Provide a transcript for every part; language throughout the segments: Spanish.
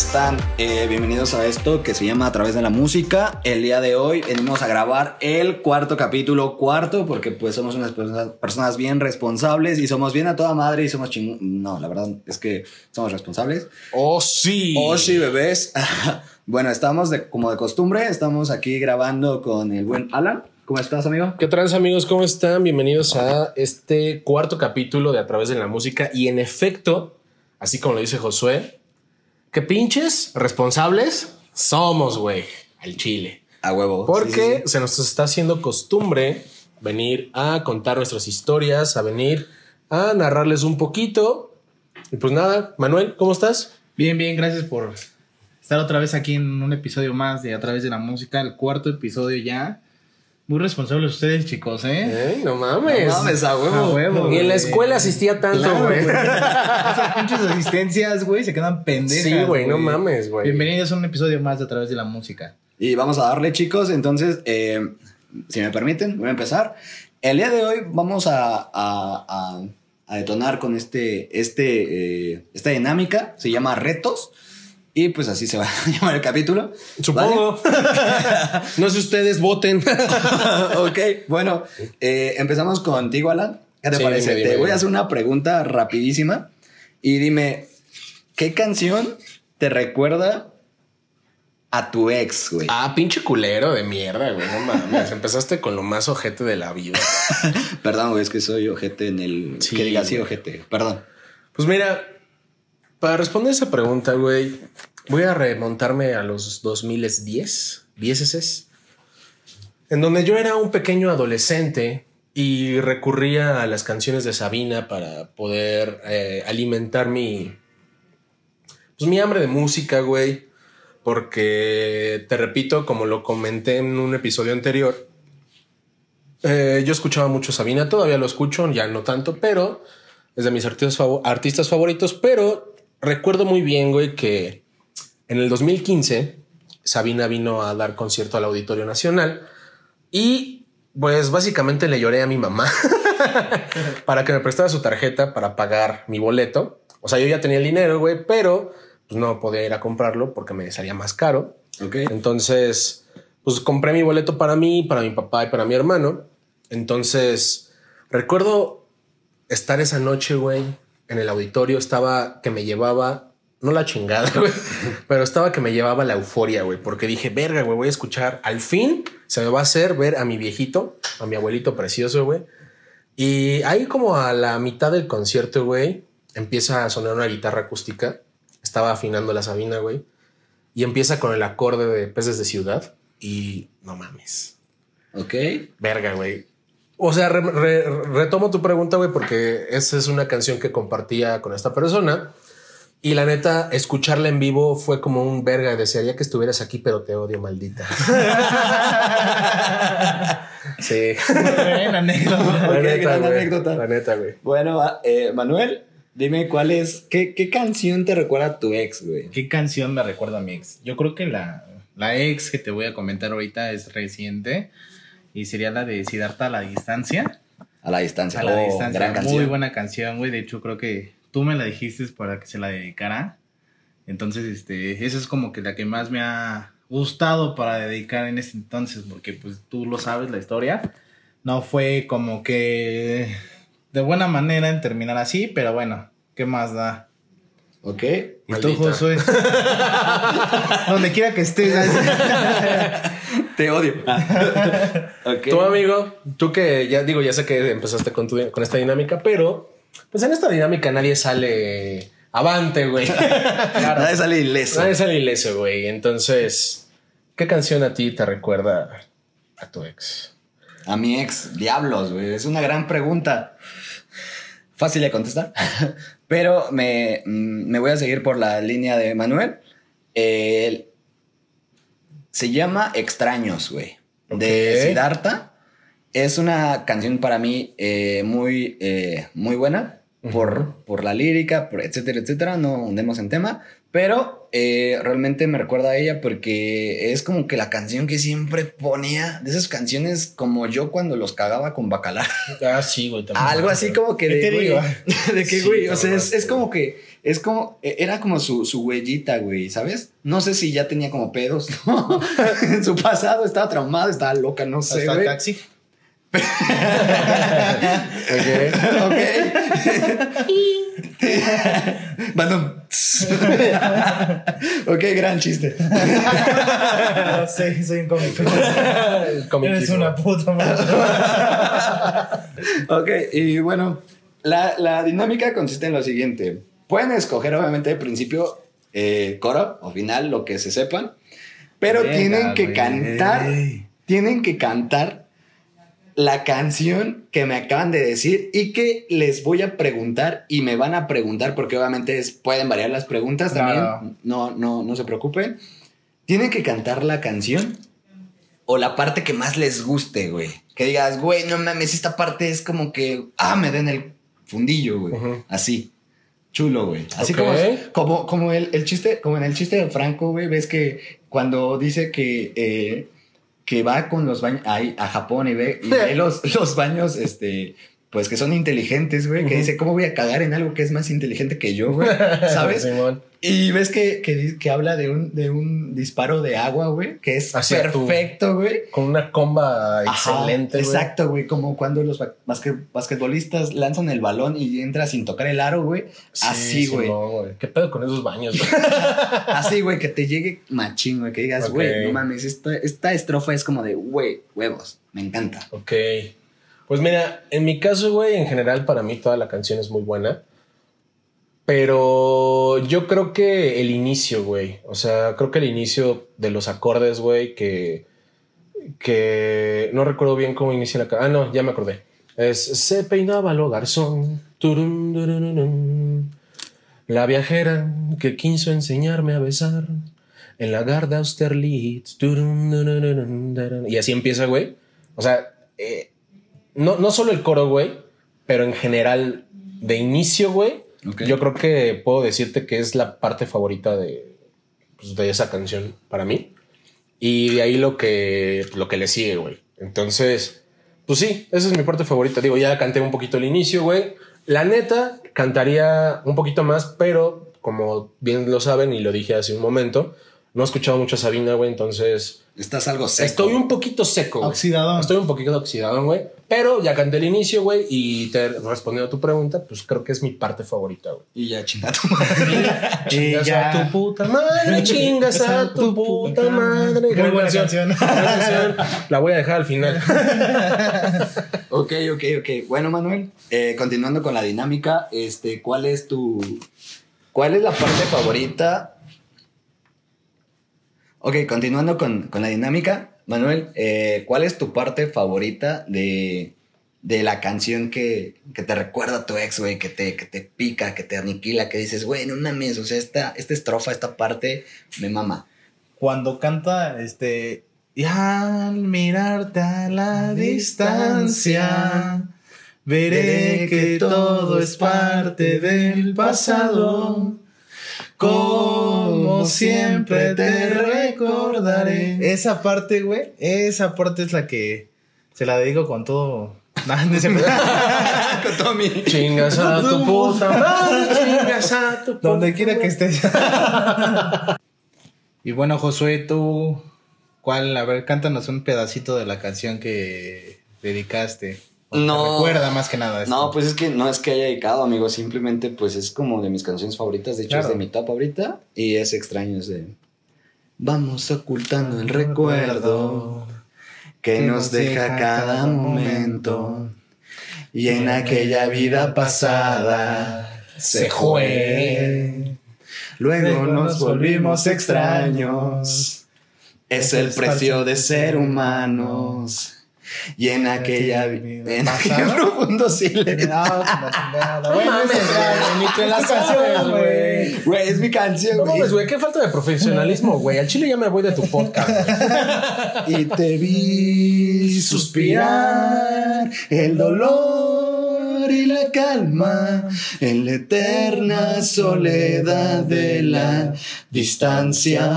están? Eh, bienvenidos a esto que se llama A través de la música. El día de hoy venimos a grabar el cuarto capítulo, cuarto, porque pues somos unas personas, personas bien responsables y somos bien a toda madre y somos ching... No, la verdad es que somos responsables. Oh, sí. Oh, sí, bebés. bueno, estamos de, como de costumbre, estamos aquí grabando con el buen Alan. ¿Cómo estás, amigo? ¿Qué trans, amigos? ¿Cómo están? Bienvenidos a este cuarto capítulo de A través de la música. Y en efecto, así como lo dice Josué, ¿qué pinches responsables somos, güey? Al chile. A huevo. Porque Sí, sí, sí. se nos está haciendo costumbre venir a contar nuestras historias, a venir a narrarles un poquito. Y pues nada, Manuel, ¿cómo estás? Bien, bien, gracias por estar otra vez aquí en un episodio más de A través de la música, el cuarto episodio ya. Muy responsables ustedes, chicos, ¿eh? ¿Eh? No mames. No mames, a huevo. A huevo. Ni en la escuela asistía tanto, Claro, güey. güey. Esas pinches asistencias, güey, se quedan pendejas. Sí, güey, no mames, güey. Bienvenidos a un episodio más de A través de la música. Y vamos a darle, chicos. Entonces, eh, si me permiten, voy a empezar. El día de hoy vamos a, a- a- a detonar con este, este, eh, esta dinámica. Se llama retos. Y pues así se va a llamar el capítulo. Supongo. no sé ustedes voten. ¿Vale? ok, bueno, eh, empezamos contigo, Alan. ¿Qué te Sí, parece? dime, dime, te voy dime. a hacer una pregunta rapidísima. Y dime, ¿qué canción te recuerda a tu ex, güey? Ah, pinche culero de mierda, güey. No mames. Empezaste con lo más ojete de la vida. Perdón, güey, es que soy ojete en el... Sí, que diga así, ojete. Perdón. Pues mira, para responder esa pregunta, güey, voy a remontarme a los 2010, 10 en donde yo era un pequeño adolescente y recurría a las canciones de Sabina para poder eh, alimentar mi, pues mi hambre de música, güey. Porque te repito, como lo comenté en un episodio anterior, eh, yo escuchaba mucho Sabina, todavía lo escucho, ya no tanto, pero es de mis artistas, favo- artistas favoritos. Pero recuerdo muy bien, güey, que en el 2015 Sabina vino a dar concierto al Auditorio Nacional y pues básicamente le lloré a mi mamá para que me prestara su tarjeta para pagar mi boleto. O sea, yo ya tenía el dinero, güey, pero pues no podía ir a comprarlo porque me salía más caro. Ok. Entonces, pues compré mi boleto para mí, para mi papá y para mi hermano. Entonces, recuerdo estar esa noche, güey, en el auditorio. Estaba que me llevaba, no la chingada, güey, pero estaba que me llevaba la euforia, güey, porque dije, verga, güey, voy a escuchar. Al fin se me va a hacer ver a mi viejito, a mi abuelito precioso, güey. Y ahí, como a la mitad del concierto, güey, empieza a sonar una guitarra acústica. Estaba afinando la Sabina, güey y empieza con el acorde de Peces de Ciudad y no mames. Ok. Verga, güey. O sea, re- re- retomo tu pregunta, güey, porque esa es una canción que compartía con esta persona. Y la neta, escucharla en vivo fue como un verga. Desearía que estuvieras aquí, pero te odio, maldita. sí. Buena anécdota. La neta, gran anécdota. La neta, güey. Bueno, ah, eh, Manuel, dime cuál es... ¿qué, ¿Qué canción te recuerda a tu ex, güey? ¿Qué canción me recuerda a mi ex? Yo creo que la, la ex que te voy a comentar ahorita es reciente y sería la de Siddhartha a la distancia. A la distancia. A la Oh, distancia. Gran canción. Muy buena canción, güey. De hecho, creo que tú me la dijiste para que se la dedicara. Entonces, este, esa es como que la que más me ha gustado para dedicar en ese entonces, porque pues tú lo sabes la historia. No fue como que de buena manera en terminar así, pero bueno, ¿qué más da? Ok. Y tú. Josué. Donde quiera que estés. Te odio. ok. Tu amigo, tú que ya digo, ya sé que empezaste con, tu- con esta dinámica, pero pues en esta dinámica nadie sale avante, güey. Nadie sale ileso. nadie sale ileso, güey. Entonces, ¿qué canción a ti te recuerda a tu ex? A mi ex, diablos, güey. Es una gran pregunta. Fácil de contestar. Pero me, mm, me voy a seguir por la línea de Manuel. El- se llama Extraños, güey. De. Siddhartha. Es una canción para mí eh, muy, eh, muy buena. por, por la lírica, por etcétera, etcétera. No hundemos en tema. Pero eh, realmente me recuerda a ella porque es como que la canción que siempre ponía, de esas canciones como yo cuando los cagaba con bacalar. Ah, sí, güey. Algo así como que ¿Qué de, te güey, digo? de que, Sí, güey, o sea, es, es como que, es como, e- era como su, su huellita, güey, ¿sabes? No sé si ya tenía como pedos, ¿no? en su pasado estaba traumado, estaba loca, no sé, Hasta güey. taxi. Ok. Bueno. ok, gran chiste. sí, soy un cómico. Eres una puta madre. Ok, y bueno, la, la dinámica consiste en lo siguiente. Pueden escoger, obviamente, de principio, eh, coro o final, lo que se sepan, pero Venga, tienen que cantar, tienen que cantar la canción que me acaban de decir y que les voy a preguntar y me van a preguntar porque obviamente es- pueden variar las preguntas también. No, no, no se preocupen. Tienen que cantar la canción o la parte que más les guste, güey. Que digas, güey, no mames, esta parte es como que, ah, me den el fundillo, güey. Ujú. Así. Chulo, güey. Así Ok. como, como, como el, el chiste, como en el chiste de Franco, güey, ves que cuando dice que, eh, que va con los baños ahí a Japón y ve, y ve los, los baños, este, pues que son inteligentes, güey, que dice, ¿cómo voy a cagar en algo que es más inteligente que yo, güey? ¿Sabes? Y ves que, que, que habla de un, de un disparo de agua, güey, que es Hacia perfecto, güey. Con una comba Ajá, excelente, güey. Exacto, güey. Como cuando los ba- basque- basquetbolistas lanzan el balón y entra sin tocar el aro, güey. Sí, Así, güey. Simón, ¿Qué pedo con esos baños, güey? Así, güey, que te llegue machín, güey. Que digas, güey, no mames, esta, esta estrofa es como de, güey, huevos. Me encanta. ok. Pues mira, en mi caso, güey, en general para mí toda la canción es muy buena. Pero yo creo que el inicio, güey. O sea, creo que el inicio de los acordes, güey, que. Que no recuerdo bien cómo inicia la ca- Ah, no, ya me acordé. Es Se peinaba lo garzón. turun. La viajera que quiso enseñarme a besar. En la Garda Austerlitz. Y así empieza, güey. O sea, eh, no, no solo el coro, güey, pero en general, de inicio, güey, yo creo que puedo decirte que es la parte favorita de, pues, de esa canción para mí. Y de ahí lo que, lo que le sigue, güey. Entonces, pues sí, esa es mi parte favorita. Digo, ya canté un poquito el inicio, güey. La neta, cantaría un poquito más, pero como bien lo saben y lo dije hace un momento, no he escuchado mucho a Sabina, güey. Entonces, Estás algo seco. estoy un poquito seco. güey. Oxidadón. Estoy un poquito oxidado, güey. Pero ya canté el inicio, güey. Y te respondiendo a tu pregunta, pues creo que es mi parte favorita, güey. Y ya, chingado. Chingas ya. a tu puta madre, chingas a tu puta madre. Muy Gran buena canción. La voy a dejar al final. ok, ok, ok. Bueno, Manuel, eh, continuando con la dinámica, este, ¿cuál es tu. ¿Cuál es la parte favorita? Ok, continuando con, con la dinámica, Manuel, eh, ¿cuál es tu parte favorita de, de la canción que, que te recuerda a tu ex, güey? Que te, que te pica, que te aniquila, que dices, güey, no mames, o sea, esta, esta estrofa, esta parte me mama. Cuando canta, este. Y al mirarte a la distancia, veré que todo es parte del pasado. Como siempre te recordaré. Esa parte, güey, esa parte es la que se la dedico con todo. Con todo mi- Chingas a tu puta madre, chingas a tu puta Donde quiera que estés. y bueno, Josué, tú, ¿cuál? A ver, cántanos un pedacito de la canción que dedicaste. No. Recuerda más que nada. esto. No, pues es que no es que haya dedicado, amigo. Simplemente, pues es como de mis canciones favoritas. De hecho, Claro. es de mi top ahorita. Y es extraño. Es de. Vamos ocultando el recuerdo que nos deja cada momento. Y en aquella vida pasada se fue. Luego nos volvimos extraños. Es el precio de ser humanos. Y en aquella vida en aquel profundo silencio. No, güey, es canción, güey. Es mi canción, No güey. mames, güey, qué falta de profesionalismo, güey. Al chile ya me voy de tu podcast. Y te vi suspirar el dolor y la calma en la eterna soledad de la distancia.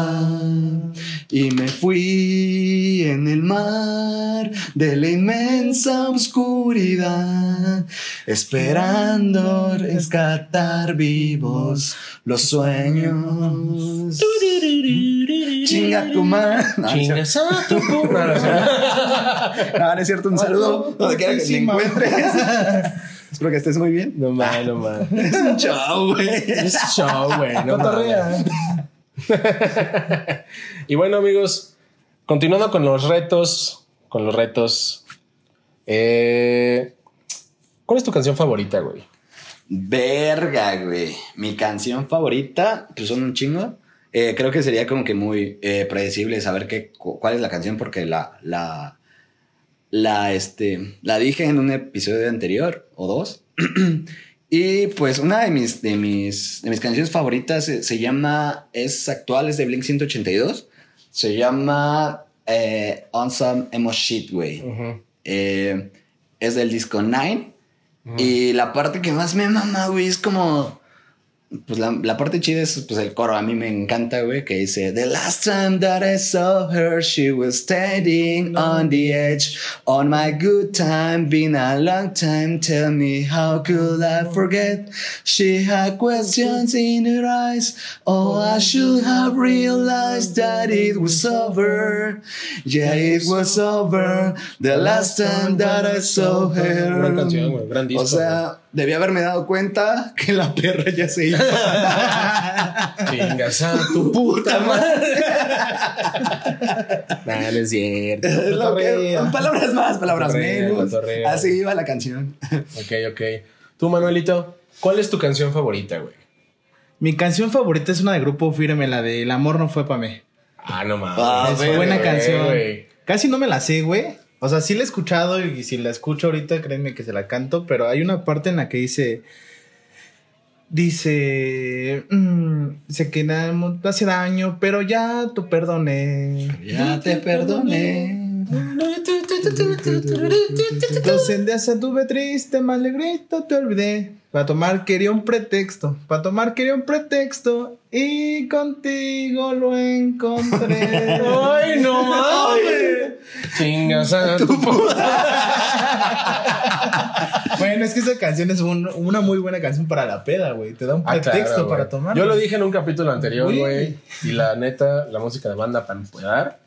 Y me fui en el mar de la inmensa oscuridad, esperando rescatar vivos los sueños. Chinga tu madre. No, Chingas a tu No, no, no. Es cierto. Un saludo donde quiera que te encuentres. Espero que estés muy bien. No mal, no mal. Es un show, güey. Es show, güey. No. Y bueno, amigos, continuando con los retos, con los retos. eh, ¿Cuál es tu canción favorita, güey? Verga, güey. Mi canción favorita, pues son un chingo. Eh, creo que sería como que muy eh, predecible saber qué, cu- cuál es la canción porque la, la, la, este, la dije en un episodio anterior o dos. y pues una de mis, de mis, de mis canciones favoritas se, se llama, es actual, es de Blink 182. Se llama eh, On Some Emo Shit, güey. Eh, es del disco Nine. Y la parte que más me mama, güey, es como. Pues la, la parte chida es pues el coro. A mí me encanta, güey, que dice: The last time that I saw her, she was standing on the edge. On my good time, been a long time. Tell me, how could I forget? She had questions in her eyes. Oh, I should have realized that it was over. Yeah, it was over. The last time that I saw her. Gran canción, güey, gran disco, O sea, debí haberme dado cuenta que la perra ya se iba. Chingas a tu puta madre. Nah, no es cierto. Es lo que- palabras más, palabras menos. Así iba la canción. Ok, ok. Tú, Manuelito, ¿cuál es tu canción favorita, güey? Mi canción favorita es una de Grupo Firme, la de El amor no fue para mí. Ah, no mames. Ah, es buena güey, canción. güey. Casi no me la sé, güey. O sea, sí la he escuchado y si la escucho ahorita, créanme que se la canto, pero hay una parte en la que dice... Dice... mm, sé que hace daño, pero ya tú perdoné. Ya te perdoné. Entonces días anduve triste, más alegrito te olvidé. Para tomar quería un pretexto, para tomar quería un pretexto y contigo lo encontré. ¡Ay, no mames! Chingas a tu bueno, es que esa canción es un- una muy buena canción para la peda, güey. Te da un Ah, pretexto claro, para tomar. Yo lo dije en un capítulo anterior, Güey. Y la neta, la música de banda para empezar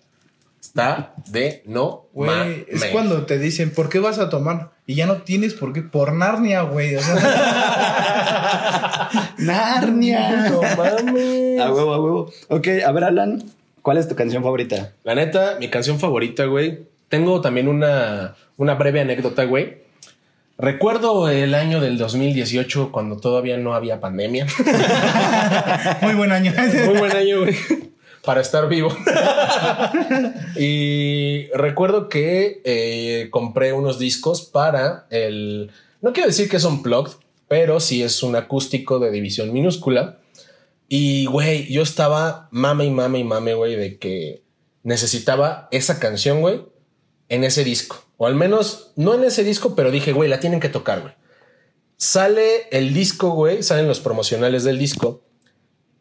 está de no Güey, es cuando te dicen, ¿por qué vas a tomar? Y ya no tienes por qué, por Narnia, güey. O sea, Narnia. No mames. A huevo, a huevo. Ok, a ver, Alan, ¿cuál es tu canción favorita? La neta, mi canción favorita, güey. Tengo también una, una breve anécdota, güey. Recuerdo el año del 2018 cuando todavía no había pandemia. muy buen año. Muy buen año, güey. Para estar vivo. y recuerdo que eh, compré unos discos para el. No quiero decir que es un plug, pero sí es un acústico de división minúscula. Y, güey, yo estaba mame y mame y mame, güey, de que necesitaba esa canción, güey, en ese disco. O al menos, no en ese disco, pero dije, güey, la tienen que tocar, güey. Sale el disco, güey, salen los promocionales del disco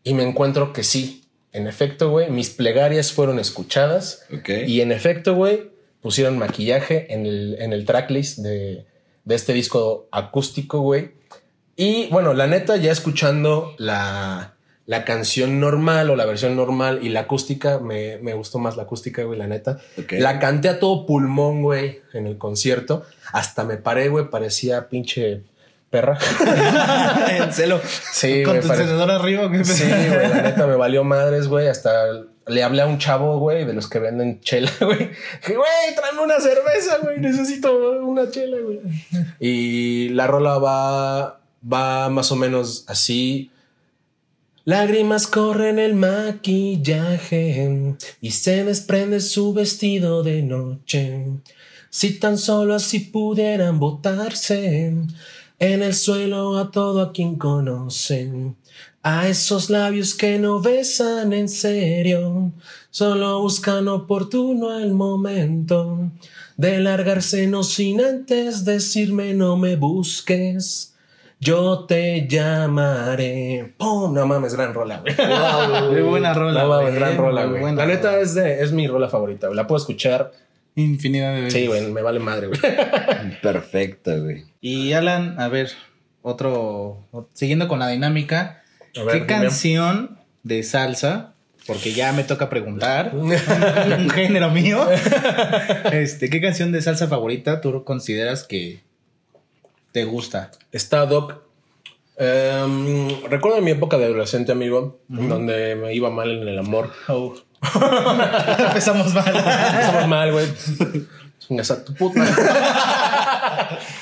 y me encuentro que sí, en efecto, güey, mis plegarias fueron escuchadas y en efecto, güey, pusieron maquillaje en el, en el tracklist de, de este disco acústico, güey. Y bueno, la neta, ya escuchando la, la canción normal o la versión normal y la acústica, me, me gustó más la acústica, güey, la neta. La canté a todo pulmón, güey, en el concierto. Hasta me paré, güey, parecía pinche perra. en celo. Sí, Con tu encendedor arriba, güey. Sí, güey, la neta me valió madres, güey. Hasta le hablé a un chavo, güey, de los que venden chela, güey. Dije, güey, tráeme una cerveza, güey. Necesito una chela, güey. Y la rola va, va más o menos así. Lágrimas corren el maquillaje y se desprende su vestido de noche. Si tan solo así pudieran botarse en el suelo a todo a quien conocen. A esos labios que no besan en serio, solo buscan oportuno el momento. de largarse no sin antes decirme no me busques. Yo te llamaré. ¡Pum! No mames, gran rola, güey. Muy buena rola. No mames, güey, gran rola, güey. buena La neta es, de, es mi rola favorita, güey. La puedo escuchar. Infinidad de veces. Sí, güey, me vale madre, güey. Perfecto, güey. Y Alan, a ver, otro. Siguiendo con la dinámica, ver, ¿qué dime. canción de salsa? Porque ya me toca preguntar. un género mío. Este, ¿qué canción de salsa favorita tú consideras que te gusta? Está Doc. Em, recuerdo mi época de adolescente, amigo, donde me iba mal en el amor. Empezamos mal. Estamos mal, güey. Chingas a tu puta.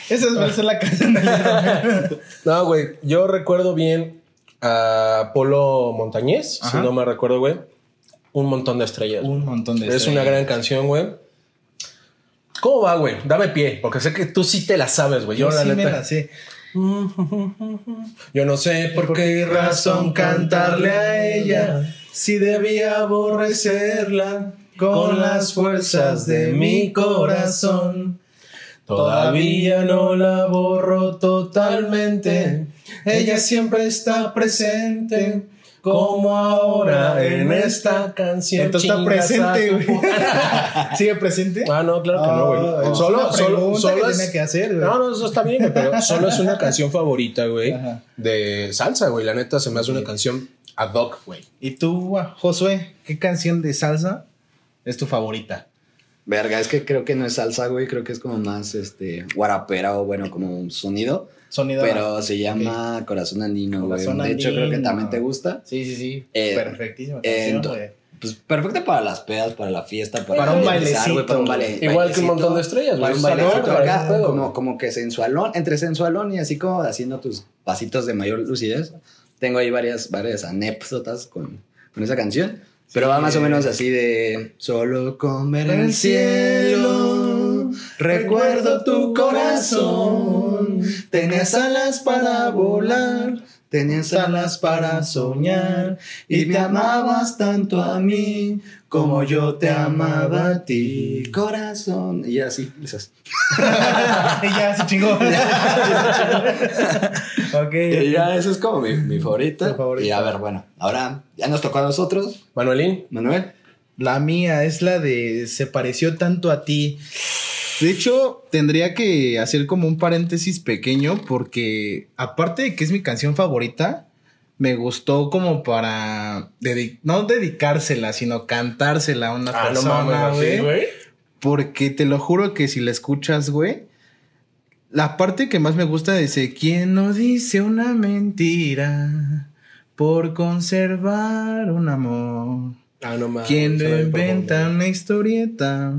Esa va a ser la canción del No, güey. Yo recuerdo bien a Polo Montañés, si Ajá. no me recuerdo, güey. Un montón de estrellas. Un montón de Es una estrellas. gran canción, güey. ¿Cómo va, güey? Dame pie, porque sé que tú sí te la sabes, güey. Yo, Yo la sí me neta. la sé. Yo no sé por qué razón cantarle a ella si debía aborrecerla con las fuerzas de mi corazón. Todavía no la borro totalmente. Ella siempre está presente. Como ahora en esta canción. Entonces está presente, güey. ¿Sigue presente? Ah, no, claro que no, güey. Ah, es solo, solo, solo que es- tenía que hacer, güey. No, no, eso está bien, güey, pero solo es una canción favorita, güey, de salsa, güey. La neta se me hace una canción ad hoc, güey. ¿Y tú, Josué, qué canción de salsa es tu favorita? Verga, es que creo que no es salsa, güey. Creo que es como más, este, guarapera o bueno, como un sonido. Sonido. Pero se llama Corazón Andino, güey. Corazón De hecho, creo que también te gusta. Sí, sí, sí. Eh, Perfectísima eh, canción, güey. Pues perfecta para las pedas, para la fiesta, para, Para un empezar, bailecito, güey, para un baile- Igual que un montón de estrellas, Para güey. un Salón, bailecito para acá, ese pedo, como, güey. como que sensualón, entre sensualón y así como haciendo tus pasitos de mayor lucidez. Tengo ahí varias, varias anécdotas con, con esa canción. Pero va más o menos así de Solo con ver el cielo Recuerdo tu corazón Tenías alas para volar Tenías alas para soñar Y te amabas tanto a mí Como yo te amaba a ti Corazón Y así, esas ya se chingó. ok. Y ya, eso es como mi, mi favorita. Y a ver, bueno, ahora ya nos tocó a nosotros, Manuelín, Manuel. La mía es la de se pareció tanto a ti. De hecho, tendría que hacer como un paréntesis pequeño porque aparte de que es mi canción favorita, me gustó como para dedi- no dedicársela, sino cantársela a una Ah, persona, güey. Porque te lo juro que si la escuchas, güey, la parte que más me gusta dice, ¿quién no dice una mentira por conservar un amor? Ah, no. ¿Quién no inventa una historieta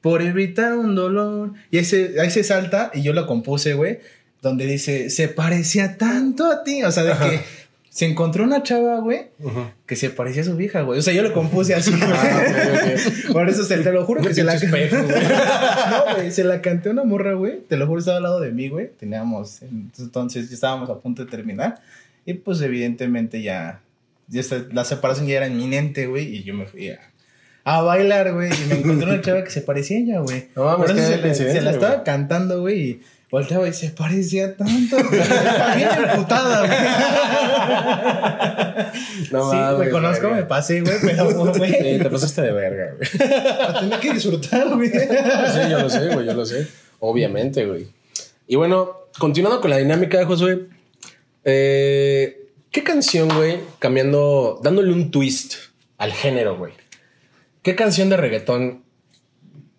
por evitar un dolor? Y ese, ahí se salta, y yo lo compuse, güey, donde dice, se parecía tanto a ti. O sea, de que se encontró una chava, güey, que se parecía a su vieja, güey. O sea, yo lo compuse así. Ah. Por eso se, te lo juro que se la güey. No, güey, se la canté una morra, güey. Te lo juro, estaba al lado de mí, güey. Teníamos, entonces estábamos a punto de terminar. Y pues evidentemente ya, la separación ya era inminente, güey. Y yo me fui a, a bailar, güey. Y me encontré una chava que se parecía a ella, güey. No mames, qué se, la- se la estaba cantando, güey. Y volteaba y se parecía tanto. Bien emputada, güey. No sí, mames, güey, conozco, verga. me pasé, güey. Pero, güey, Eh, te pasaste de verga, güey. tenía que disfrutar, güey. Sí, yo lo sé, güey, yo lo sé. Obviamente, güey. Y bueno, continuando con la dinámica de Josué, eh, ¿qué canción, güey, cambiando, dándole un twist al género, güey? ¿Qué canción de reggaetón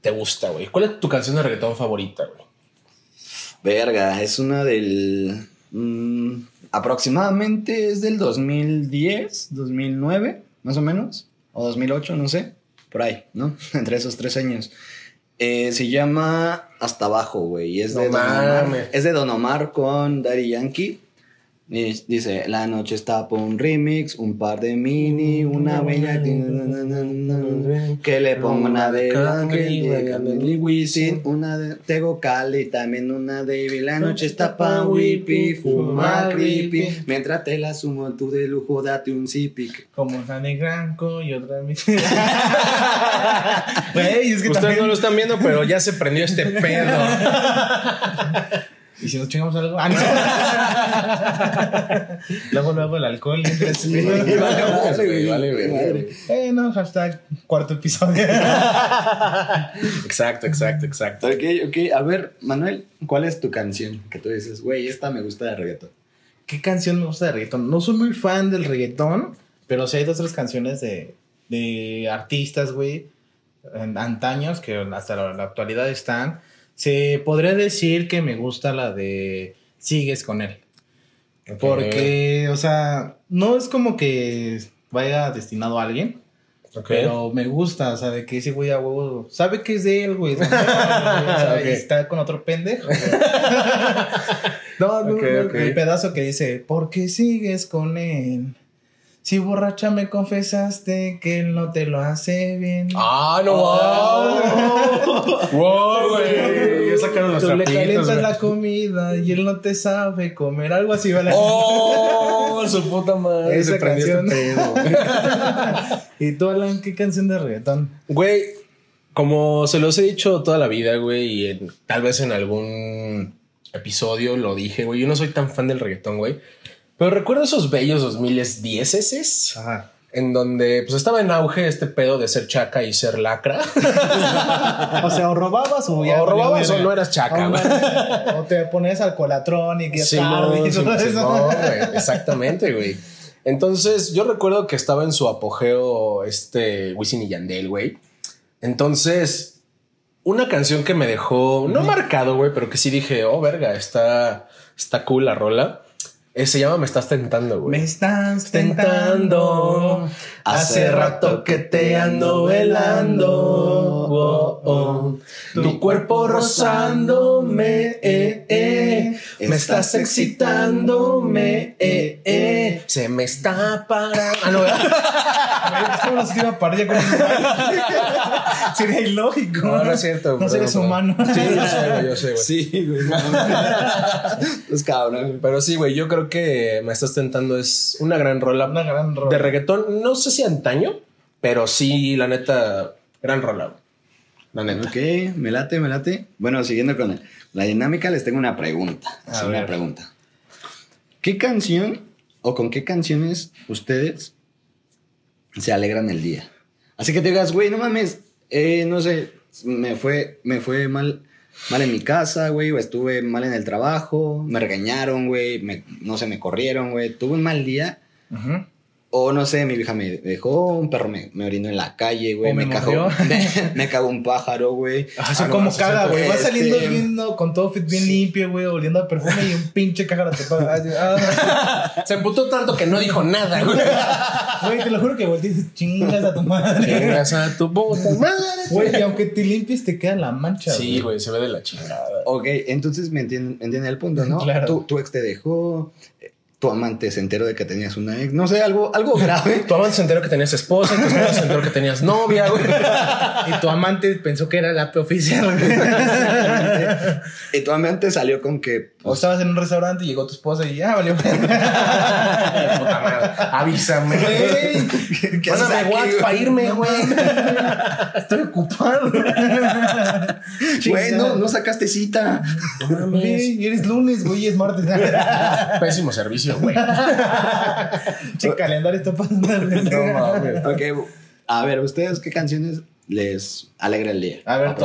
te gusta, güey? ¿Cuál es tu canción de reggaetón favorita, güey? Verga, es una del. mm, aproximadamente es del 2010, 2009, más o menos. O 2008, no sé. Por ahí, ¿no? Entre esos tres años. Eh, se llama Hasta Abajo, güey. y Es, de No Don Omar. mames. es de Don Omar con Daddy Yankee. Y Dice, la noche está por un remix, un par de mini, una bella que le pongo una de Wisin, una de Tego Cali, también una de La noche está pa' whippy, fuma creepy, mientras te la sumo tú de lujo, date un zipic. Como una de Granco y otra de Ustedes no lo están viendo, pero ya se prendió este pedo. ¿Y si nos chingamos algo? Ah, no. luego, luego el alcohol. Vale, güey, vale, güey. Madre. Eh, no, hashtag cuarto episodio. Exacto, exacto, exacto. Ok, ok, a ver, Manuel, ¿cuál es tu canción? Que tú dices, güey, esta me gusta de reggaetón. ¿Qué canción me gusta de reggaetón? No soy muy fan del reggaetón, pero sí hay dos tres canciones de, de artistas, güey, antaños que hasta la, la actualidad están. Se podría decir que me gusta la de Sigues con él. Porque, o sea, no es como que vaya destinado a alguien. Pero me gusta, o sea, de que ese güey a huevo sabe que es de él, güey. O sea, Ok. Está con otro pendejo. no, no, no, el pedazo que dice, ¿por qué sigues con él? Si borracha me confesaste que él no te lo hace bien. Ah, no, wow. wow, güey. Ya sacaron los Tú le calientas güey. la comida y él no te sabe comer. Algo así, ¿vale? Oh, su puta madre. Esa canción. este pedo. ¿Y tú, Alan, qué canción de reggaetón? Güey, como se los he dicho toda la vida, güey, y en- tal vez en algún episodio lo dije, güey, yo no soy tan fan del reggaetón, güey. Pero recuerdo esos bellos 2010 s Ajá. en donde pues estaba en auge este pedo de ser chaca y ser lacra. O sea, o robabas o ya. O robabas o no eras chaca, O güey. no, O te ponías alcoholatrón y que Sí, tarde y sí, todo sí, eso. no, güey, exactamente, güey. Entonces, yo recuerdo que estaba en su apogeo este Wisin y Yandel, güey. Entonces, una canción que me dejó, no marcado, güey, pero que sí dije, oh, verga, está, está cool la rola. Eh, se llama Me estás tentando, güey. Me estás tentando. Hace rato que te ando velando. oh, oh. Tu cuerpo rozándome, eh, eh. Me estás excitándome, eh, eh. Se me está parando. Ah, no, ¿verdad? Es como si iba a parar ya con un Sería ilógico. No, no es cierto. No seres humanos. Sí, yo sé, güey, yo sé, güey. Sí, güey. Es cabrón. Pero sí, güey, yo creo que Me estás tentando es una gran rola. Una gran rola. De reggaetón, no sé si antaño, pero sí, la neta, gran rola. La neta. Ok, me late, me late. Bueno, siguiendo con la dinámica, les tengo una pregunta. A una ver. pregunta. ¿Qué canción o con qué canciones ustedes se alegran el día? Así que te digas, güey, no mames, eh, no sé, me fue, me fue mal, mal en mi casa, güey, estuve mal en el trabajo, me regañaron, güey, no sé, me corrieron, güey, tuve un mal día. Ujú. O no sé, mi vieja me dejó, un perro me, me orinó en la calle, güey. O me Me, cagó, me, me cagó un pájaro, güey. Ah, eso Ah, como caga, güey. Va este- saliendo viendo con todo fit bien limpio, güey, oliendo a perfume y un pinche cájara te paga. Ah. Se emputó tanto que no dijo nada, güey. Güey, te lo juro que volteas chingas a tu madre. Chingas a tu puta madre. Güey, y aunque te limpies, te queda la mancha. Sí, güey, se ve de la chingada. Ok, entonces me entienden, entienden el punto, ¿no? Claro. Tu, tu ex te dejó, eh, tu amante se enteró de que tenías una ex, no sé, algo, algo grave. Tu amante se enteró que tenías esposa, tu esposa se enteró que tenías novia, güey. Y tu amante pensó que era la oficial, y tu amante salió con que, O estabas en un restaurante y llegó tu esposa y ya valió. Puta madre. Avísame. Güey, ¿qué haces Mándame WhatsApp para irme, güey. estoy ocupado. güey, no, no sacaste cita. No mames. Güey, eres lunes, güey, y es martes. Pésimo servicio, güey. che, calendario está pasando. No mames. Ok, a ver, ¿ustedes qué canciones les alegra el día? A ver.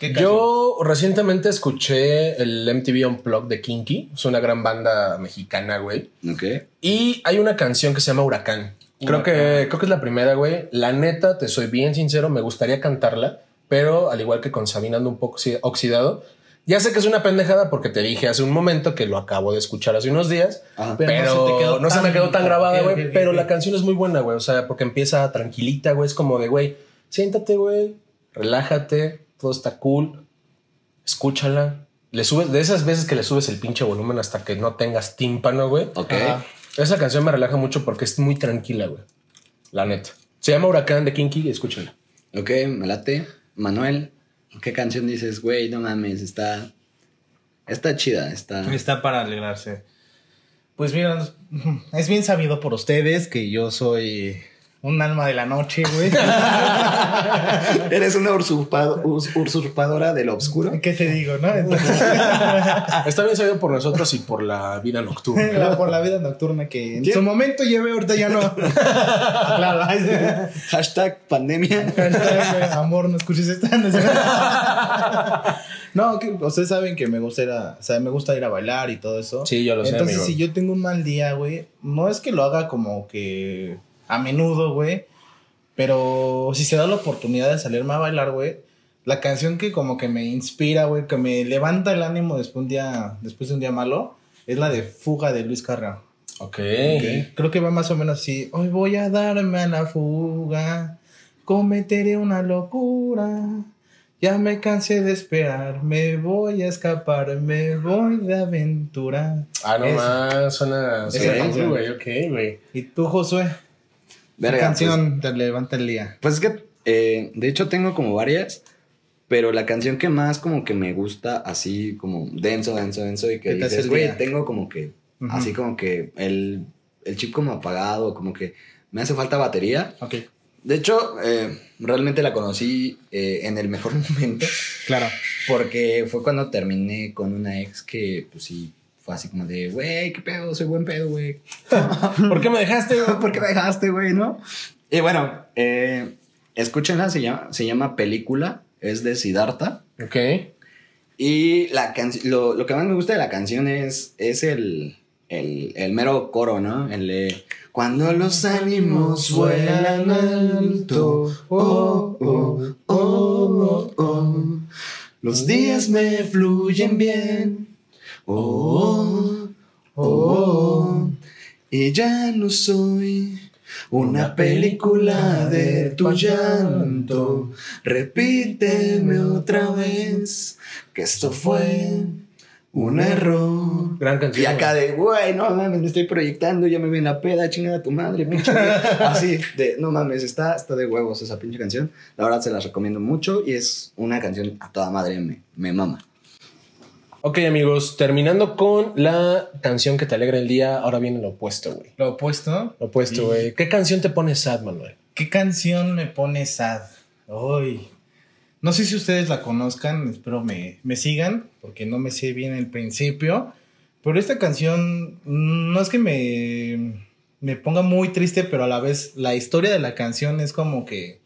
¿qué canción? Yo recientemente escuché el MTV Unplugged de Kinky. Es una gran banda mexicana, güey. Ok. Y hay una canción que se llama Huracán. Creo que, creo que es la primera, güey. La neta, te soy bien sincero, me gustaría cantarla, pero al igual que con Sabina ando un poco oxi- oxidado. Ya sé que es una pendejada porque te dije hace un momento que lo acabo de escuchar hace unos días, Ajá. Pero pero, no se te quedó no se tan- me quedó tan grabada, güey. pero la canción es muy buena, güey. O sea, porque empieza tranquilita, güey. Es como de, güey, siéntate, güey, relájate, todo está cool, escúchala le subes, de esas veces que le subes el pinche volumen hasta que no tengas tímpano, güey. Ok. Ajá. Esa canción me relaja mucho porque es muy tranquila, güey. La neta. Se llama Huracán de Kinky, escúchenla. Ok, me late. Manuel, ¿qué canción dices? Güey, no mames, está. Está chida, está. Está para alegrarse. Pues mira, es bien sabido por ustedes que yo soy un alma de la noche, güey. Eres una usurpado- us- usurpadora de lo oscuro. ¿Qué te digo, no? Entonces, Está bien sabido por nosotros y por la vida nocturna. la- por la vida nocturna que en su momento llevé, ahorita ya no. claro. Hashtag pandemia. Hashtag, güey, Amor, no escuches esta. No, que ustedes saben que me gusta ir a, o sea, me gusta ir a bailar y todo eso. Sí, yo lo sé, Entonces, si yo tengo un mal día, güey, no es que lo haga como que a menudo, güey, pero si se da la oportunidad de salirme a bailar, güey, la canción que como que me inspira, güey, que me levanta el ánimo después, un día, después de un día malo, es la de Fuga de Luis Carrera. Ok. Creo que va más o menos así. Hoy voy a darme a la fuga. Cometeré una locura. Ya me cansé de esperar. Me voy a escapar. Me voy de aventura. Ah, no Esa. más, suena. Suena güey. Ok, güey. ¿Y tú, Josué? ¿Qué Verga, canción te levanta el día? Pues, pues es que, eh, de hecho, tengo como varias. Pero la canción que más como que me gusta, así como denso, denso, denso, y que ¿Qué te hace dices, güey, tengo como que, así como que el, el chip como apagado, como que me hace falta batería. Ok. De hecho, eh, realmente la conocí eh, en el mejor momento, Claro. porque fue cuando terminé con una ex que, pues sí, fue así como de, güey, qué pedo, soy buen pedo, güey. ¿Por qué me dejaste, güey? ¿Por qué me dejaste, güey, no? Y bueno, eh, escúchenla, se llama, se llama Película, es de Siddhartha. Ok. Y la canción, lo, lo que más me gusta de la canción es, es el, el, el mero coro, ¿no? El de, Cuando los ánimos vuelan alto, oh, oh, oh, oh, oh, los días me fluyen bien, oh, oh, oh, y ya no soy una película de tu llanto. Repíteme otra vez que esto fue un error. Gran canción. Y acá de, güey, no mames, me estoy proyectando, ya me ven la peda, chingada tu madre, pinche. Así, de, no mames, está, está de huevos esa pinche canción. La verdad se las recomiendo mucho y es una canción a toda madre, me, me mama. Ok, amigos, terminando con la canción que te alegra el día, ahora viene lo opuesto, güey. Lo opuesto. Lo opuesto, güey. ¿Qué canción te pone sad, Manuel? ¿Qué canción me pone sad? Ay. No sé si ustedes la conozcan, espero me, me sigan, porque no me sé bien el principio. Pero esta canción mm, no es que me, me ponga muy triste, pero a la vez la historia de la canción es como que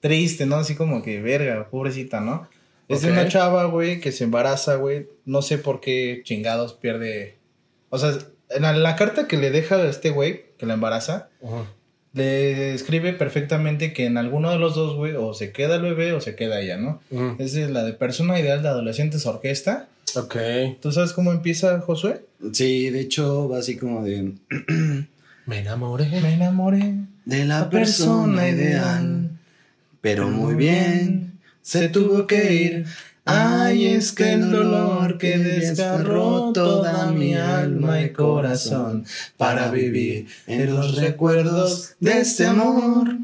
triste, ¿no? Así como que, verga, pobrecita, ¿no? Es de una chava, güey, que se embaraza, güey. No sé por qué chingados pierde. O sea, en la, la carta que le deja a este güey, que la embaraza, le escribe perfectamente que en alguno de los dos, güey, o se queda el bebé o se queda ella, ¿no? Esa es la de persona ideal de adolescentes orquesta. Ok. ¿Tú sabes cómo empieza, Josué? Sí, de hecho, va así como de, Me enamoré. Me enamoré de la persona ideal. Pero muy bien, se tuvo que ir. Ay, es que el dolor que desgarró toda mi alma y corazón para vivir en los recuerdos de este amor.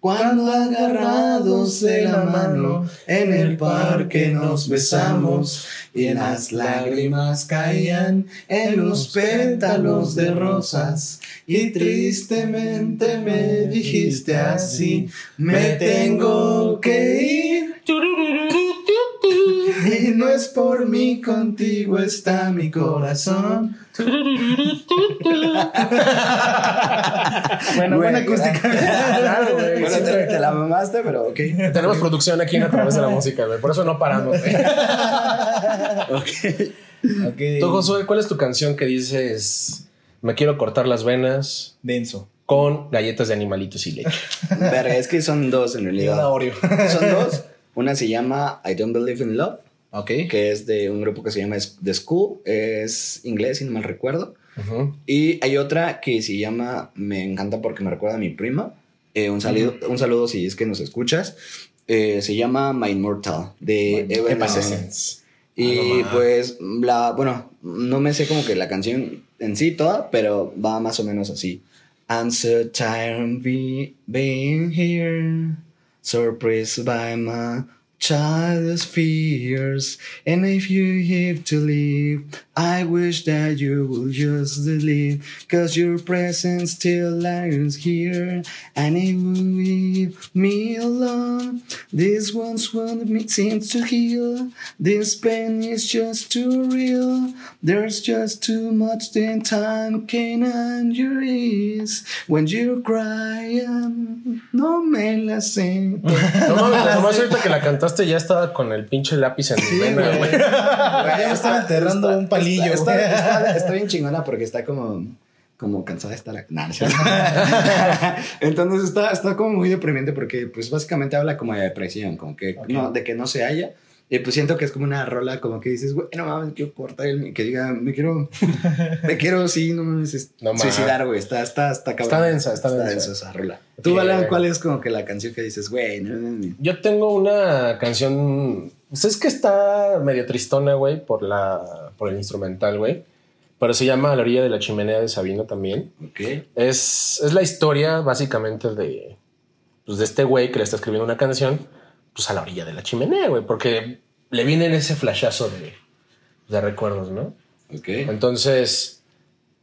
Cuando agarrados de la mano en el parque nos besamos y las lágrimas caían en los pétalos de rosas y tristemente me dijiste así, me tengo que ir. Y no es por mí, contigo está mi corazón. Bueno, buena acústica. Claro, güey. Bueno, te, siempre- te la mamaste, pero ok. Tenemos producción aquí en a través de la música, güey. Por eso no paramos, güey. Ok. Ok. Tú, Josué, ¿cuál es tu canción que dices me quiero cortar las venas Denso. con galletas de animalitos y leche? Verga, es que son dos en Y una realidad. Oreo. Son dos. Una se llama I Don't Believe in Love, ok. que es de un grupo que se llama The School. Es inglés, si no mal recuerdo. Y hay otra que se llama Me encanta porque me recuerda a mi prima. Eh, un, saludo, un saludo si es que nos escuchas. Eh, se llama My Immortal de My Evanescence. Y pues, la, bueno, no me sé como que la canción en sí toda, pero va más o menos así. I'm so tired of be- being here, surprised by my childish fears. And if you have to leave, I wish that you will just leave, cause your presence still lies here. And it will leave me alone. This one's one me seems to heal. This pain is just too real. There's just too much in time can is when you cry. and No me la. No mames, nomás ahorita cantaste ya estaba con el pinche lápiz en mi vena, güey. Ya me estaba enterrando un palillo, Está, está- está- está bien chingona porque está como, como cansada de estar. Nah. Entonces está, está como muy deprimente porque, pues, básicamente habla como de depresión, como que no, de que no se halla. Y pues siento que es como una rola como que dices, güey, no mames, quiero cortar el. Que diga, me quiero. Me quiero, sí, no mames, es- No suicidar, güey. Está, está, está cabrón. Está densa, está densa. densa esa rola. Tú. Balan, ¿cuál es como que la canción que dices, güey, no, no, no. Yo tengo una canción. Pues es que está medio tristona, güey, por la. por el instrumental, güey. Pero se llama A la orilla de la chimenea de Sabino también. Ok. Es, es la historia, básicamente, de. Pues de este güey que le está escribiendo una canción. Pues a la orilla de la chimenea, güey. Porque le viene en ese flashazo de. de recuerdos, ¿no? Ok. Entonces,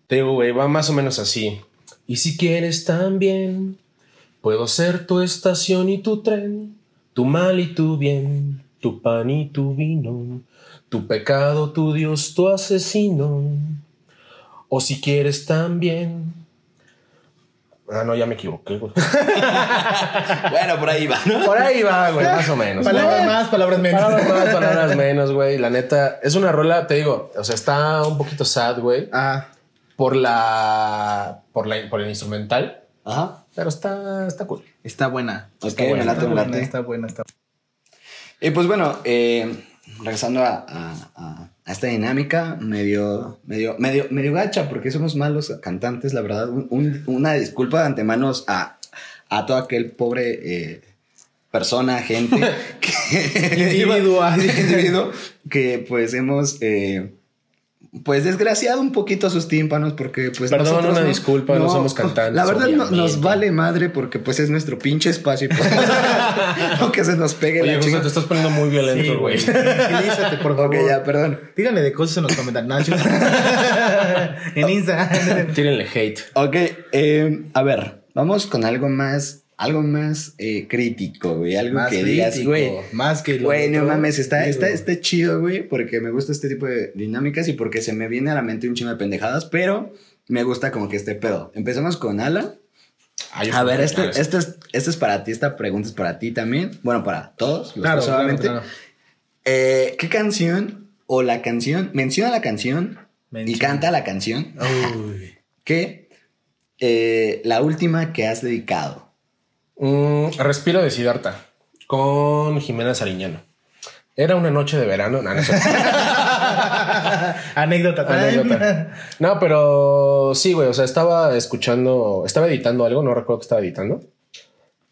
te digo, güey, va más o menos así. Y si quieres también, puedo ser tu estación y tu tren, tu mal y tu bien, tu pan y tu vino, tu pecado, tu Dios, tu asesino. O si quieres también. Ah, no, ya me equivoqué, güey. Bueno, por ahí va, ¿no? Por ahí va, güey, más o menos. Palabras más, palabras menos. Palabras más, palabras menos, güey. La neta, es una rola, te digo, o sea, está un poquito sad, güey. Ah, por la por la por el instrumental, Ajá. pero está está cool. está buena. Ok, está me buena, late, está me buena, late. está buena, está Y pues bueno, eh, regresando a, a- a- a esta dinámica medio, medio, medio, medio gacha, porque somos malos cantantes, la verdad. Un- un- una disculpa de antemano a, a todo aquel pobre eh, persona, gente, que, Individuo. individuo, que pues hemos... eh, pues desgraciado un poquito sus tímpanos porque pues Perdón, nosotros una disculpa, no somos cantantes, La verdad no- nos vale madre porque pues es nuestro pinche espacio y pues, no que se nos pegue Oye, la José, te estás poniendo muy violento, Sí, güey. Tranquilízate, por favor. Ok, ya, perdón. Díganle de cosas en los comentarios. En Insta. Tírenle hate. Ok, eh, a ver, vamos con algo más, algo más eh, crítico, güey. Algo Más que digas, crítico, güey. más que lo Güey, no mames, está, está, está chido, güey, porque me gusta este tipo de dinámicas y porque se me viene a la mente un chingo de pendejadas, pero me gusta como que este pedo. Empezamos con Ala. A ver, este, este, es, este es para ti, esta pregunta es para ti también. Bueno, para todos, los Claro, solamente. claro, claro. Eh, ¿Qué canción o la canción, menciona la canción y Menciona. canta la canción Uy. que eh, la última que has dedicado? Mm, Respiro de Siddhartha con Jimena Sariñano. Era una noche de verano. No, no, sé. Anécdota. Anécdota. No, pero sí, güey. O sea, estaba escuchando, estaba editando algo, no recuerdo que estaba editando.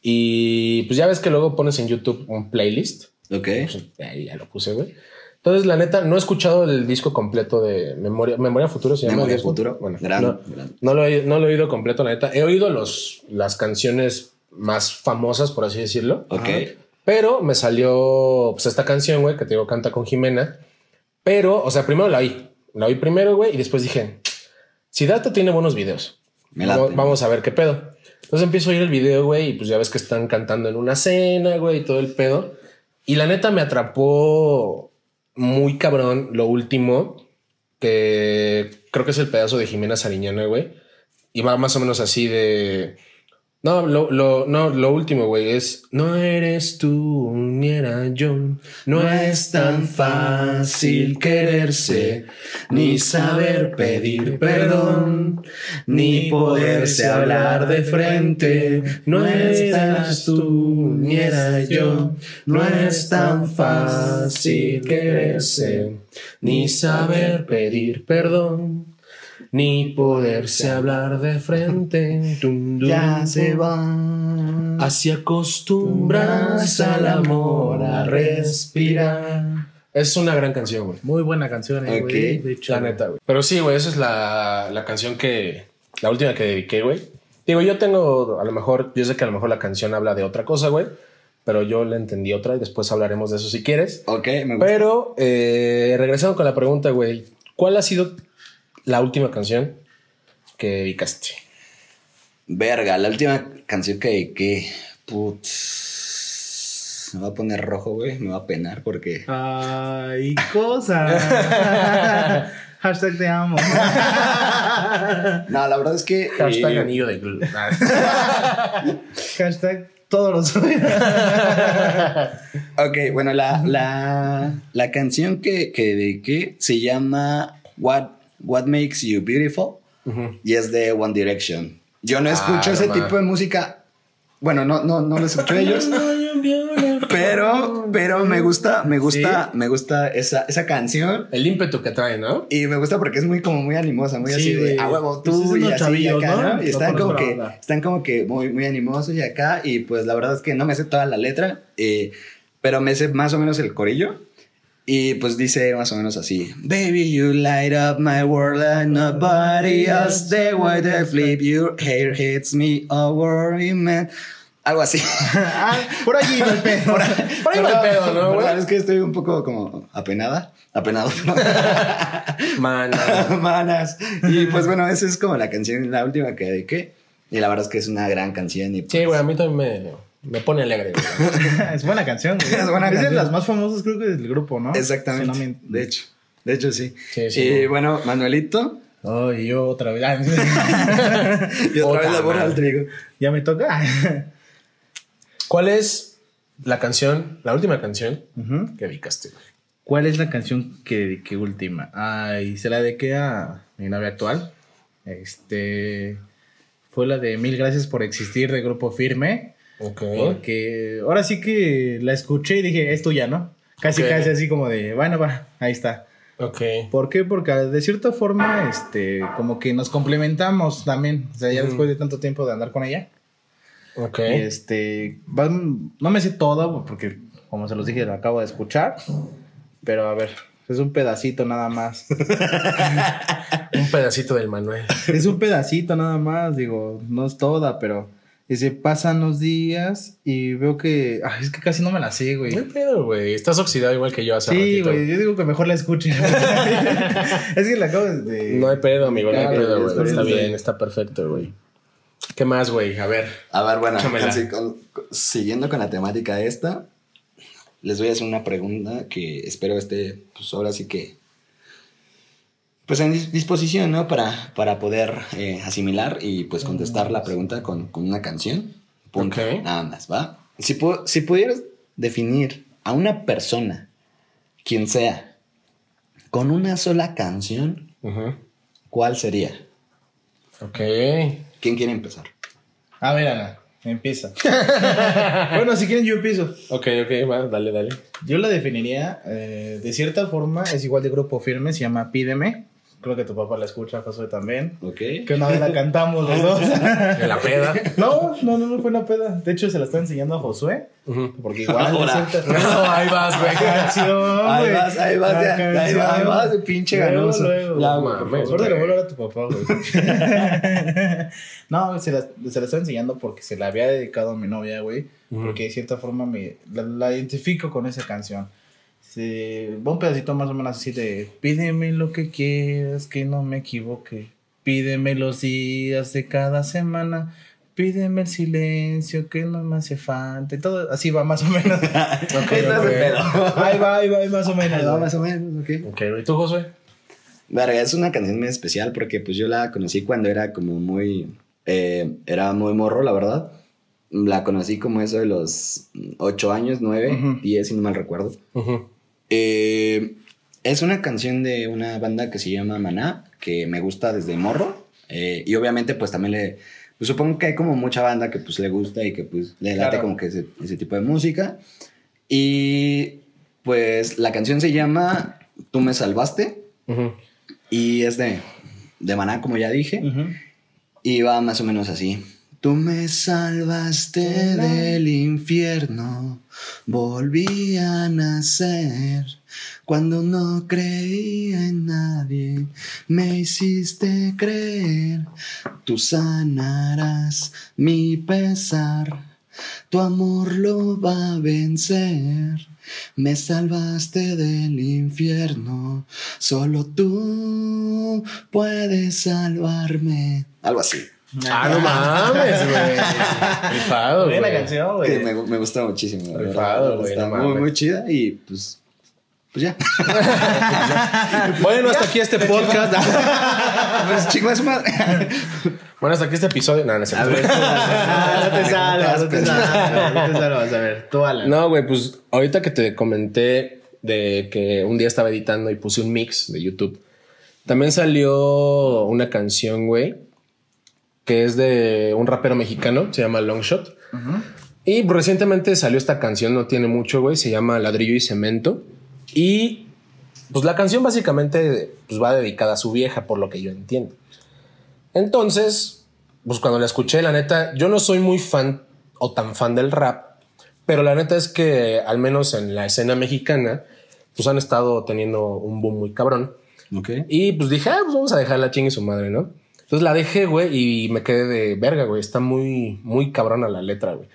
Y pues ya ves que luego pones en YouTube un playlist. Ok. Pues, ahí ya lo puse, güey. Entonces, la neta, no he escuchado el disco completo de Memoria, Memoria Futuro. ¿Se llama Memoria? Futuro. Bueno, Gran, no, gran. no lo he, no lo he oído completo, la neta. He oído los, las canciones más famosas, por así decirlo. Ok. Pero me salió pues, esta canción, güey, que te digo, canta con Jimena. Pero, o sea, primero la oí. La oí primero, güey, y después dije, Siddhartha tiene buenos videos. Me late. Vamos, vamos a ver qué pedo. Entonces empiezo a oír el video, güey, y pues ya ves que están cantando en una cena, güey, y todo el pedo. Y la neta me atrapó muy cabrón lo último, que creo que es el pedazo de Jimena Sariñana, güey. Y va más o menos así de... No, lo, lo, no, lo último, güey, es... No eres tú, ni era yo. No es tan fácil quererse, ni saber pedir perdón, ni poderse hablar de frente. No eras tú, ni era yo. No es tan fácil quererse, ni saber pedir perdón. Ni poderse hablar de frente. Dum, Ya se va. Así acostumbras al amor a respirar. Es una gran canción, güey. Muy buena canción, eh, güey. Ok. De hecho, La neta, güey. Pero sí, güey, esa es la, la canción que. La última que dediqué, güey. Digo, yo tengo, a lo mejor, yo sé que a lo mejor la canción habla de otra cosa, güey. Pero yo le entendí otra y después hablaremos de eso si quieres. Ok, me gusta. Pero, eh, regresando con la pregunta, güey. ¿Cuál ha sido la última canción que dedicaste? Verga, la última canción que dediqué. Putz. Me va a poner rojo, güey. Me va a penar porque. Ay, cosa. Hashtag te amo. No, la verdad es que. Hashtag eh, anillo de glu- Hashtag todos los Ok, bueno, la, la, la canción que, que dediqué se llama What, What Makes You Beautiful y es de One Direction. Yo no escucho Ah, ese no tipo mames. de música. Bueno, no, no, no lo escucho ellos. Pero, pero me gusta, me gusta, me gusta esa, esa canción. El ímpetu que trae, ¿no? Y me gusta porque es muy como muy animosa, muy Sí, así de a huevo tú y así chavillos, acá, ¿no? ¿no? Y están como que banda. están como que muy muy animosos y acá y pues la verdad es que no me sé toda la letra, eh, pero me sé más o menos el corillo. Y pues dice más o menos así: Baby, you light up my world like nobody else. The way they flip your hair hits me over, man. Algo así. Ah, por allí va el pedo. Por ahí va el pedo, ¿no? Perdón, Es que estoy un poco como apenada. Apenado. Man, Manas. Y pues bueno, esa es como la canción, la última que dediqué. Y la verdad es que es una gran canción. Y Sí, güey, a mí también me, me pone alegre, es buena canción, güey. Es buena de canción. las más famosas, creo que del grupo, ¿no? Exactamente. Si no me- De hecho. De hecho, sí. Sí, sí, y güey. bueno, Manuelito. Ay, yo otra vez. Ah, Y otra vez la borra madre. al trigo. ya me toca. ¿Cuál es la canción, la última canción Ujú. que dedicaste? ¿Cuál es la canción que dediqué última? Ay, se la dediqué a mi novia actual. Este fue la de Mil gracias por existir de Grupo Firme. Ok. Porque ahora sí que la escuché y dije, es tuya, ¿no? Casi, Ok. casi así como de, bueno, va, ahí está. Ok. ¿Por qué? Porque de cierta forma, este, como que nos complementamos también. O sea, ya después de tanto tiempo de andar con ella. Ok. Este, no me sé todo porque, como se los dije, lo acabo de escuchar. Pero a ver, es un pedacito nada más. Un pedacito del Manuel. es un pedacito nada más, digo, no es toda, pero dice, pasan los días y veo que, ay, es que casi no me la sé, güey. No hay pedo, güey. Estás oxidado igual que yo hace Sí, ratito. güey, yo digo que mejor la escuche. es que la acabo de... No hay pedo, amigo. No hay pedo, güey. está Está bien. está perfecto, güey. ¿Qué más, güey? A ver. A ver, bueno, así con- siguiendo con la temática esta, les voy a hacer una pregunta que espero esté, pues ahora sí que, pues en dis- disposición, ¿no? Para, para poder eh, asimilar y pues contestar la pregunta con, con una canción. Punto. Ok. Nada más, ¿va? Si, pu- si pudieras definir a una persona, quien sea, con una sola canción. ¿cuál sería? Ok. ¿Quién quiere empezar? A ver, Ana, empieza. bueno, si quieren yo empiezo. Ok, ok, va, dale, dale. Yo la definiría, eh, de cierta forma, es igual de grupo firme, se llama Pídeme. Creo que tu papá la escucha, Josué también. ¿Ok? Que una vez la cantamos los dos. En la peda. no, no, no, no fue una peda. De hecho, se la está enseñando a Josué. Porque igual Ahora. No, ahí vas, güey. canción, Ahí vas, ahí vas, ahí canción. vas, ahí vas, de pinche ganoso. luego. Mames, le a tu papá, güey. no, se la, se la estaba enseñando porque se la había dedicado a mi novia, güey. Porque de cierta forma me, la, la identifico con esa canción. Va un pedacito más o menos así de Pídeme lo que quieras, que no me equivoque. Pídeme los días de cada semana. Pídeme el silencio que no me hace falta. Y todo así va más o menos. Ok, Ahí está ok. ese pedo. ahí va, ahí va, ahí más o menos. Ahí va, más o menos, ok. Ok, ¿y tú, Josué? Verga, es una canción muy especial porque pues yo la conocí cuando era como muy, eh, era muy morro, la verdad. La conocí como eso de los 8 años, 9, Ujú. 10, si no mal recuerdo. Ujú. Eh, es una canción de una banda que se llama Maná, que me gusta desde morro. eh, y obviamente pues también le, pues supongo que hay como mucha banda que pues le gusta y que pues le late Claro. como que ese, ese tipo de música. Y pues la canción se llama Tú me salvaste. Y es de, de Maná, como ya dije. Ujú. Y va más o menos así. Tú me salvaste del infierno, volví a nacer. Cuando no creía en nadie, me hiciste creer. Tú sanarás mi pesar, tu amor lo va a vencer. Me salvaste del infierno, solo tú puedes salvarme. Algo así. Ah, no mames, güey. Rifado, güey. Buena canción, güey. me, me gusta muchísimo. la. Rifado, güey, Está no muy, muy chida y pues. Pues ya. Bueno, hasta aquí este podcast. pues su madre. Bueno, hasta aquí este episodio. No, no, es A ver, tú, ah, no te salvas, no te salvas, no te salvas. A ver, tú, Alan. No, güey, pues ahorita que te comenté de que un día estaba editando y puse un mix de YouTube, también salió una canción, güey, que es de un rapero mexicano, se llama Longshot. Y recientemente salió esta canción, no tiene mucho, güey, se llama Ladrillo y Cemento. Y pues la canción básicamente pues, va dedicada a su vieja, por lo que yo entiendo. Entonces, pues cuando la escuché, la neta, yo no soy muy fan o tan fan del rap, pero la neta es que al menos en la escena mexicana, pues han estado teniendo un boom muy cabrón. Ok. Y pues dije, ah, pues vamos a dejar la chingue su madre, ¿no? Entonces la dejé, güey, y me quedé de verga, güey. Está muy, muy cabrona la letra, güey.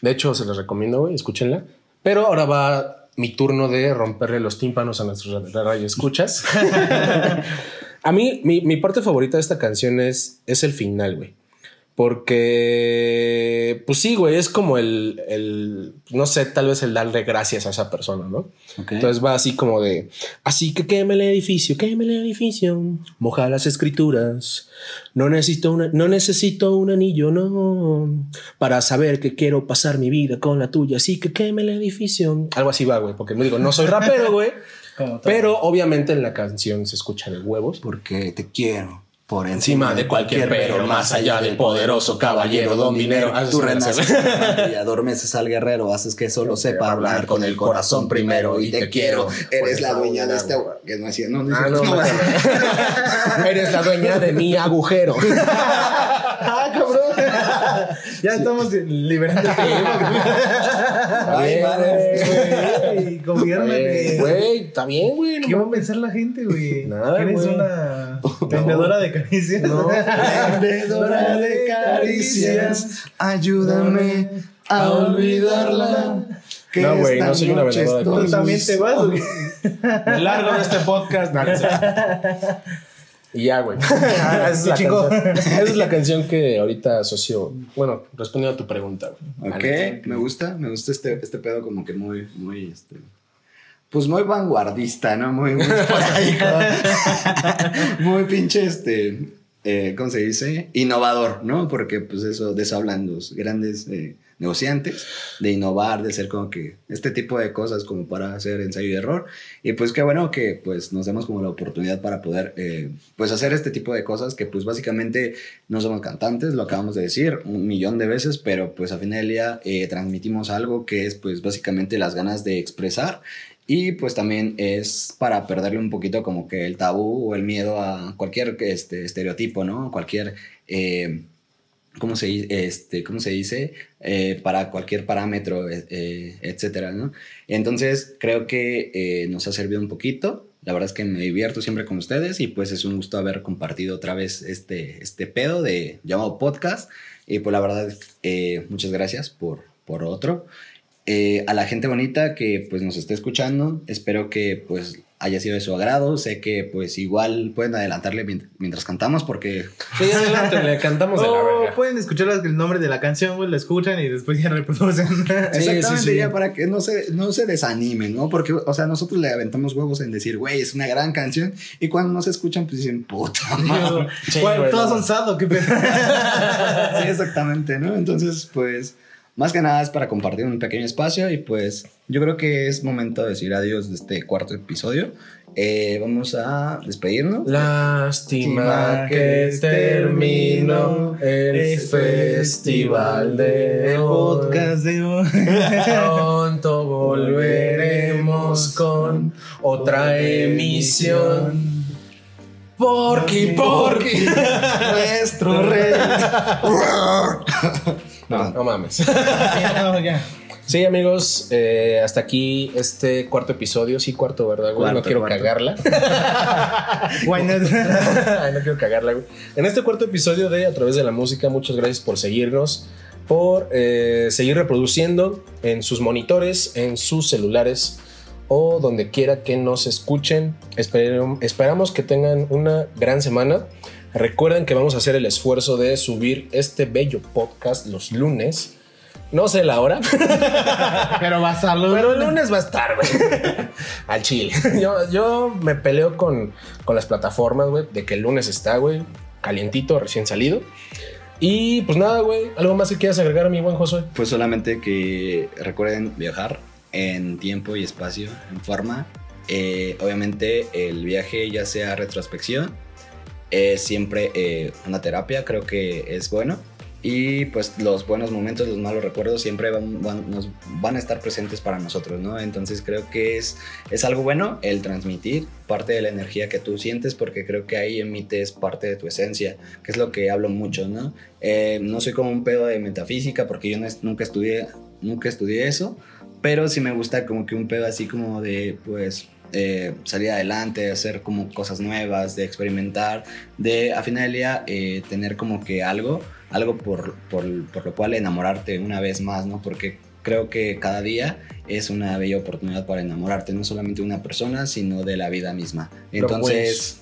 De hecho, se les recomiendo, güey, escúchenla. Pero ahora va mi turno de romperle los tímpanos a nuestros radio escuchas. a mí, mi, mi parte favorita de esta canción es, es el final, güey. Porque, pues sí, güey, es como el, el, no sé, tal vez el darle gracias a esa persona, ¿no? Entonces va así como de, así que queme el edificio, queme el edificio, moja las escrituras, no necesito, una, no necesito un anillo, no, para saber que quiero pasar mi vida con la tuya, así que queme el edificio. Algo así va, güey, porque me digo, no soy rapero, güey, pero obviamente en la canción se escucha de huevos. Porque te quiero por Encima de cualquier pero, más allá del poderoso caballero, don dinero. Tú renaces y adormeces al guerrero, haces que solo sepa hablar con el corazón primero y te quiero. Eres la dueña de este... Que no decía, no, no, Ah, no. Eres la dueña de mi agujero. ¡Ah! Ya estamos liberando el tema. Ay, madre. Güey. Güey, está bien, güey. ¿Qué va a pensar la gente, güey? Nada, ¿Que ¿Eres güey. una vendedora de caricias? No. Vendedora de caricias, ayúdame a olvidarla. No, güey, no soy una vendedora de estoy Tú también te vas, güey. Me largo de este podcast. Y ya, güey. Esa es, la Chico. canción, esa es la canción que ahorita asocio. Bueno, respondiendo a tu pregunta. güey. Ok, me gusta, me gusta este, este pedo como que muy, muy, este, pues muy vanguardista, ¿no? Muy, muy pinche, este, eh, ¿cómo se dice? Innovador, ¿no? Porque pues eso, de eso hablan los grandes eh, negociantes, de innovar, de hacer como que este tipo de cosas como para hacer ensayo y error. Y pues qué bueno que pues nos demos como la oportunidad para poder eh, pues hacer este tipo de cosas que pues básicamente no somos cantantes, lo acabamos de decir un millón de veces, pero pues a final del día eh, transmitimos algo que es pues básicamente las ganas de expresar y pues también es para perderle un poquito como que el tabú o el miedo a cualquier este, estereotipo, ¿no? Cualquier... eh, ¿cómo se, este, ¿cómo se dice? Eh, para cualquier parámetro, eh, eh, etcétera, ¿no? Entonces, creo que nos ha servido un poquito. La verdad es que me divierto siempre con ustedes y pues es un gusto haber compartido otra vez este, este pedo de llamado podcast. Y pues la verdad, muchas gracias por, por otro. A la gente bonita que pues nos esté escuchando, espero que pues haya sido de su agrado. Sé que pues igual pueden adelantarle mient- mientras cantamos porque Sí, adelante, le cantamos de la O verga. pueden escuchar el nombre de la canción, güey, la escuchan y después ya reproducen. Exactamente, sí, sí. ya para que no se, no se desanimen, ¿no? Porque, o sea, nosotros le aventamos huevos en decir, güey, es una gran canción. Y cuando no se escuchan, pues dicen, puta madre. Sí, ¿Cuál- güey, Todas no. son sad o qué pedo. Sí, exactamente, ¿no? Entonces, pues, más que nada es para compartir un pequeño espacio. Y pues, yo creo que es momento de decir adiós de este cuarto episodio. Eh, vamos a despedirnos. Lástima que terminó el festival de El podcast de hoy. Pronto volveremos con otra emisión. Porque, porque Nuestro rey. No, no mames. Ya, no, ya. Sí, amigos, eh, hasta aquí este cuarto episodio. Sí, cuarto, ¿verdad, güey? Cuarto, no quiero cuarto. cagarla. Why not? Ay, no quiero cagarla, güey. En este cuarto episodio de A través de la música, muchas gracias por seguirnos, por eh, seguir reproduciendo en sus monitores, en sus celulares o donde quiera que nos escuchen. Esperem- esperamos que tengan una gran semana. Recuerden que vamos a hacer el esfuerzo de subir este bello podcast los lunes. No sé la hora, Pero va a salud. pero el lunes va a estar, güey. Al chile. Yo, yo me peleo con, con las plataformas, güey, de que el lunes está, güey, calientito, recién salido. Y pues nada, güey, algo más que quieras agregar, mi buen Josué. Pues solamente que recuerden viajar en tiempo y espacio, en forma. Eh, obviamente el viaje ya sea retrospección, es siempre eh, una terapia, creo que es bueno. Y pues los buenos momentos, los malos recuerdos siempre van, van- nos van a estar presentes para nosotros, ¿no? Entonces creo que es, es algo bueno el transmitir parte de la energía que tú sientes porque creo que ahí emites parte de tu esencia, que es lo que hablo mucho, ¿no? Eh, no soy como un pedo de metafísica porque yo no nunca estudié, nunca estudié eso, pero sí me gusta como que un pedo así como de, pues, eh, salir adelante, de hacer como cosas nuevas, de experimentar, de a final del día eh, tener como que algo, algo por, por, por lo cual enamorarte una vez más, ¿no? Porque creo que cada día es una bella oportunidad para enamorarte, no solamente de una persona, sino de la vida misma. Entonces,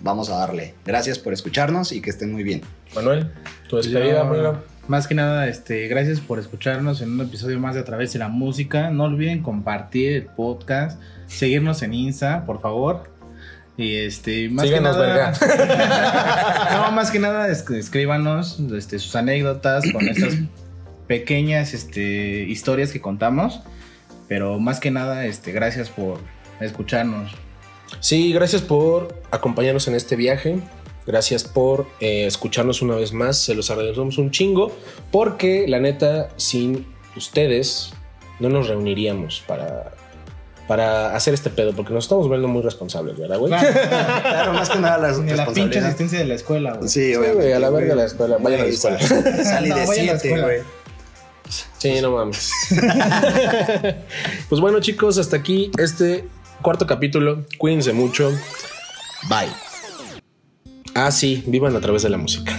vamos a darle. Gracias por escucharnos y que estén muy bien. Manuel, tu despedida. Más que nada, este, gracias por escucharnos en un episodio más de A través de la música. No olviden compartir el podcast, seguirnos en Insta, por favor. Y este, más Síganos, que nada. no, más que nada, es- escríbanos este, sus anécdotas con estas pequeñas este, historias que contamos. Pero más que nada, este, gracias por escucharnos. Sí, gracias por acompañarnos en este viaje. Gracias por eh, escucharnos una vez más. Se los agradecemos un chingo. Porque la neta, sin ustedes, no nos reuniríamos para, para hacer este pedo. Porque nos estamos volviendo muy responsables, ¿verdad, güey? Claro, más que nada las Ni la pinche asistencia de la escuela, güey. Sí, güey, a la verga güey. la escuela. Vayan a la escuela. sal- Salí No, de vayan a la 7, escuela. güey. Sí, no mames. pues bueno, chicos, hasta aquí este cuarto capítulo. Cuídense mucho. Bye. Ah, sí, vivan a través de la música.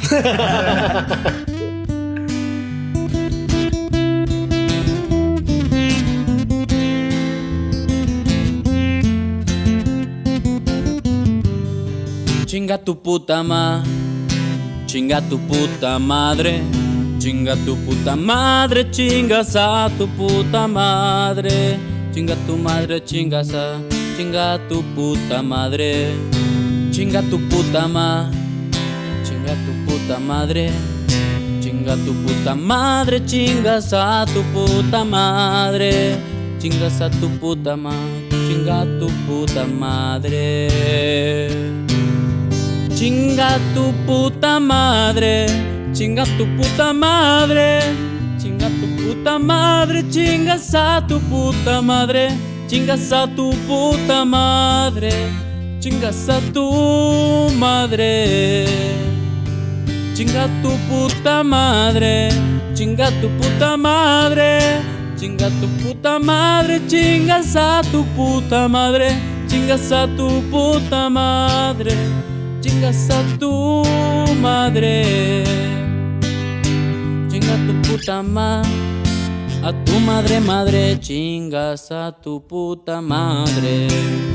Chinga tu puta ma, chinga tu puta madre, chinga tu puta madre, chingas a tu puta madre, chinga tu madre, chingas a, chinga tu puta madre, chinga tu puta ma, chinga tu puta madre, chinga tu puta madre, chingas a tu puta madre, chingas a tu puta ma, chinga tu puta madre. Chinga tu puta madre, chinga tu puta madre, chinga tu puta madre, chingas a tu puta madre, chingas a tu puta madre, chingas a tu madre. Chinga tu puta madre, chinga tu puta madre, chinga tu puta madre, chingas a tu puta madre, chingas a tu puta madre, chingas a tu madre, chinga tu puta madre, a tu madre madre, chingas a tu puta madre.